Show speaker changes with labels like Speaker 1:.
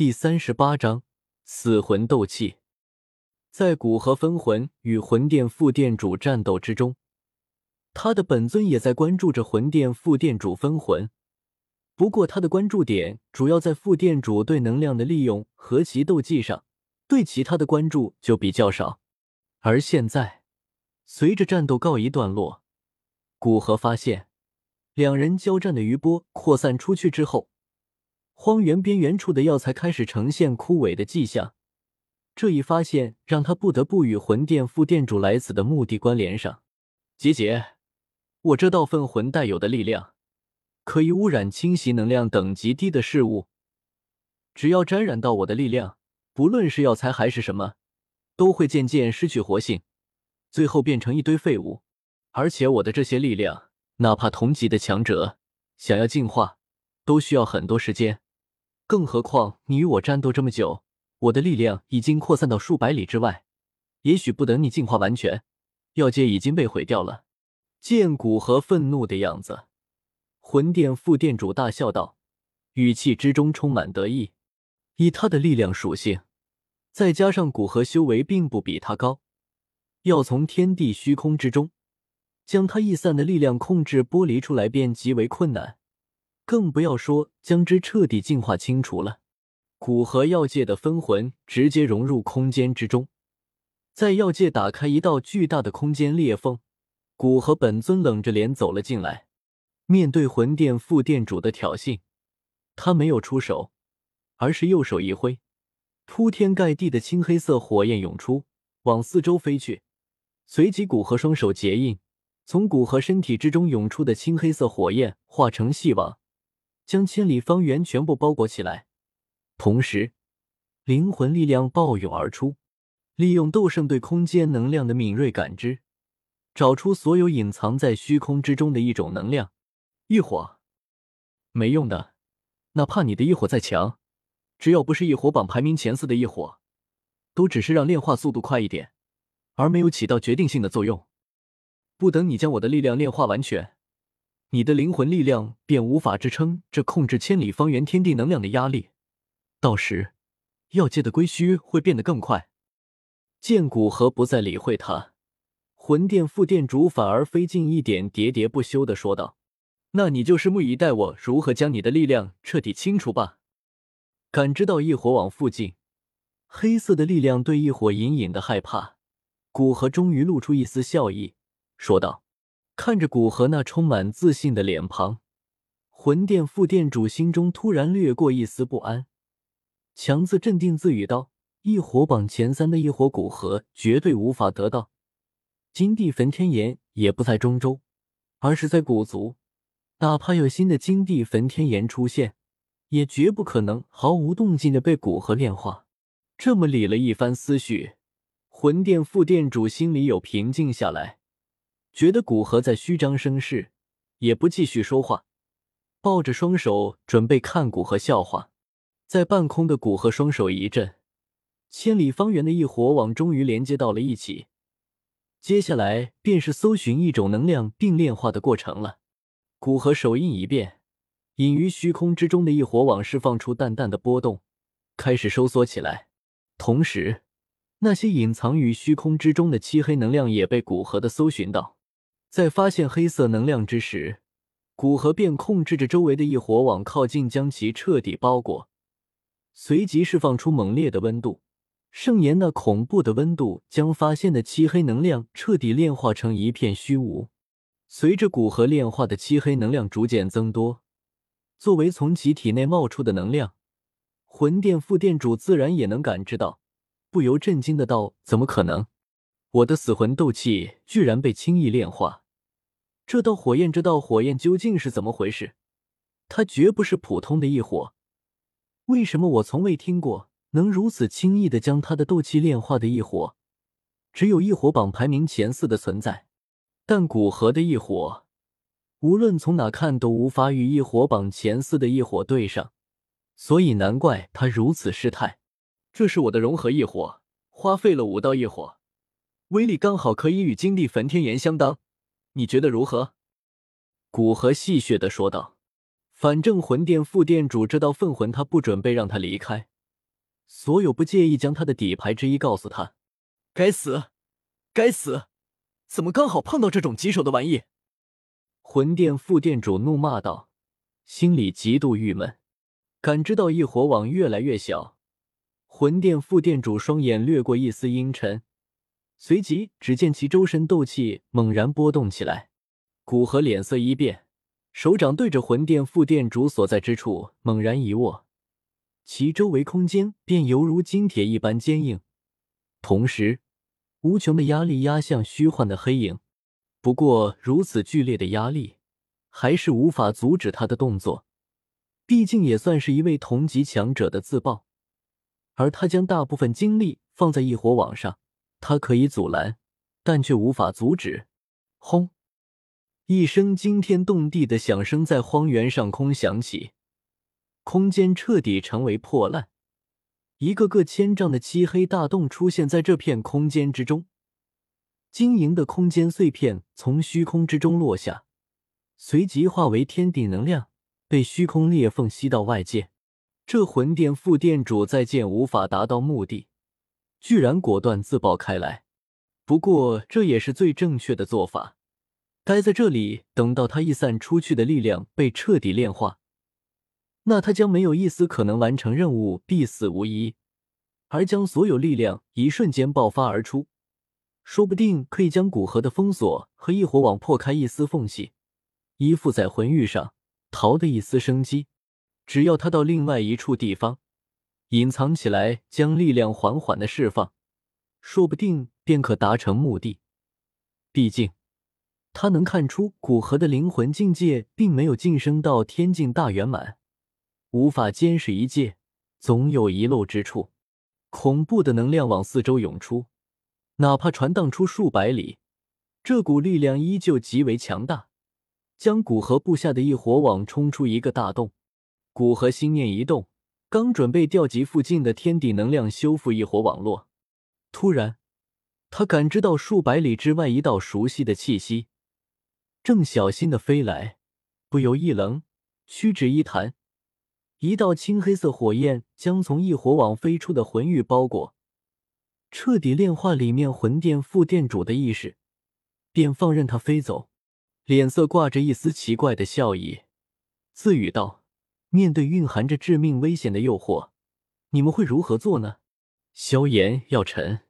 Speaker 1: 第三十八章死魂斗气。在古河分魂与魂殿副殿主战斗之中，他的本尊也在关注着魂殿副殿主分魂。不过，他的关注点主要在副殿主对能量的利用和其斗技上，对其他的关注就比较少。而现在，随着战斗告一段落，古河发现两人交战的余波扩散出去之后，荒原边缘处的药材开始呈现枯萎的迹象。这一发现让他不得不与魂殿副殿主来此的目的关联上。结节，我这道分魂带有的力量，可以污染、侵袭能量等级低的事物。只要沾染到我的力量，不论是药材还是什么，都会渐渐失去活性，最后变成一堆废物。而且我的这些力量，哪怕同级的强者想要进化，都需要很多时间。更何况你与我战斗这么久。我的力量已经扩散到数百里之外，也许不等你进化完全，药界已经被毁掉了。见古河愤怒的样子，魂殿副殿主大笑道，语气之中充满得意。以他的力量属性，再加上古河修为并不比他高，要从天地虚空之中将他逸散的力量控制剥离出来，便极为困难，更不要说将之彻底净化清除了。古河药界的分魂直接融入空间之中，在药界打开一道巨大的空间裂缝。古河本尊冷着脸走了进来，面对魂殿副殿主的挑衅，他没有出手，而是右手一挥，铺天盖地的青黑色火焰涌出，往四周飞去。随即，古河双手结印，从古河身体之中涌出的青黑色火焰化成细网，将千里方圆全部包裹起来。同时，灵魂力量暴涌而出，利用斗圣对空间能量的敏锐感知，找出所有隐藏在虚空之中的一种能量。异火，没用的，哪怕你的异火再强，只要不是异火榜排名前四的异火，都只是让炼化速度快一点，而没有起到决定性的作用。不等你将我的力量炼化完全，你的灵魂力量便无法支撑这控制千里方圆天地能量的压力。到时，药界的归虚会变得更快。见古河不再理会他，魂殿副殿主反而飞近一点，喋喋不休的说道：“那你就拭目以待，我如何将你的力量彻底清除吧。”感知到异火网附近黑色的力量对异火隐隐的害怕，古河终于露出一丝笑意，说道：“看着古河那充满自信的脸庞，魂殿副殿主心中突然掠过一丝不安。”强自镇定，自语道：“异火榜前三的异火古河绝对无法得到金地焚天炎，也不在中州，而是在古族。哪怕有新的金地焚天炎出现，也绝不可能毫无动静的被古河炼化。”这么理了一番思绪，魂殿副殿主心里有平静下来，觉得古河在虚张声势，也不继续说话，抱着双手准备看古河笑话。在半空的古河双手一震，千里方圆的异火网终于连接到了一起。接下来便是搜寻一种能量并炼化的过程了。古河手印一变，隐于虚空之中的一火网释放出淡淡的波动，开始收缩起来。同时，那些隐藏于虚空之中的漆黑能量也被古河的搜寻到。在发现黑色能量之时，古河便控制着周围的一火网靠近，将其彻底包裹。随即释放出猛烈的温度，盛炎那恐怖的温度将发现的漆黑能量彻底炼化成一片虚无。随着古河炼化的漆黑能量逐渐增多，作为从其体内冒出的能量，魂殿副殿主自然也能感知到，不由震惊的道：“怎么可能？我的死魂斗气居然被轻易炼化？这道火焰，这道火焰究竟是怎么回事？它绝不是普通的异火。”为什么我从未听过能如此轻易的将他的斗气炼化的异火？只有异火榜排名前四的存在，但古河的异火，无论从哪看都无法与异火榜前四的异火对上，所以难怪他如此失态。这是我的融合异火，花费了五道异火，威力刚好可以与金地焚天炎相当，你觉得如何？古河戏谑的说道。反正魂殿副殿主这道分魂，他不准备让他离开，所有不介意将他的底牌之一告诉他。
Speaker 2: 该死，该死，怎么刚好碰到这种棘手的玩意？
Speaker 1: 魂殿副殿主怒骂道，心里极度郁闷。感知到异火网越来越小，魂殿副殿主双眼掠过一丝阴沉，随即只见其周身斗气猛然波动起来。古河脸色一变，手掌对着魂殿副殿主所在之处猛然一握，其周围空间便犹如金铁一般坚硬，同时无穷的压力压向虚幻的黑影。不过，如此剧烈的压力还是无法阻止他的动作。毕竟也算是一位同级强者的自爆，而他将大部分精力放在异火网上，他可以阻拦，但却无法阻止。轰！一声惊天动地的响声在荒原上空响起，空间彻底成为破烂，一个个千丈的漆黑大洞出现在这片空间之中，晶莹的空间碎片从虚空之中落下，随即化为天地能量。被虚空裂缝吸到外界，这魂殿副殿主再见无法达到目的，居然果断自爆开来。不过这也是最正确的做法，待在这里等到他一散出去的力量被彻底炼化，那他将没有一丝可能完成任务，必死无疑。而将所有力量一瞬间爆发而出，说不定可以将古河的封锁和异火网破开一丝缝隙，依附在魂域上。逃的一丝生机，只要他到另外一处地方隐藏起来，将力量缓缓的释放，说不定便可达成目的。毕竟，他能看出古河的灵魂境界并没有晋升到天境大圆满，无法监视一界，总有遗漏之处。恐怖的能量往四周涌出，哪怕传荡出数百里，这股力量依旧极为强大。将古河布下的一火网冲出一个大洞，古河心念一动，刚准备调集附近的天地能量修复一火网络，突然，他感知到数百里之外一道熟悉的气息，正小心的飞来，不由一愣，屈指一弹，一道青黑色火焰将从异火网飞出的魂玉包裹，彻底炼化里面魂殿副殿主的意识，便放任他飞走。脸色挂着一丝奇怪的笑意，自语道：“面对蕴含着致命危险的诱惑，你们会如何做呢？”萧炎、药尘。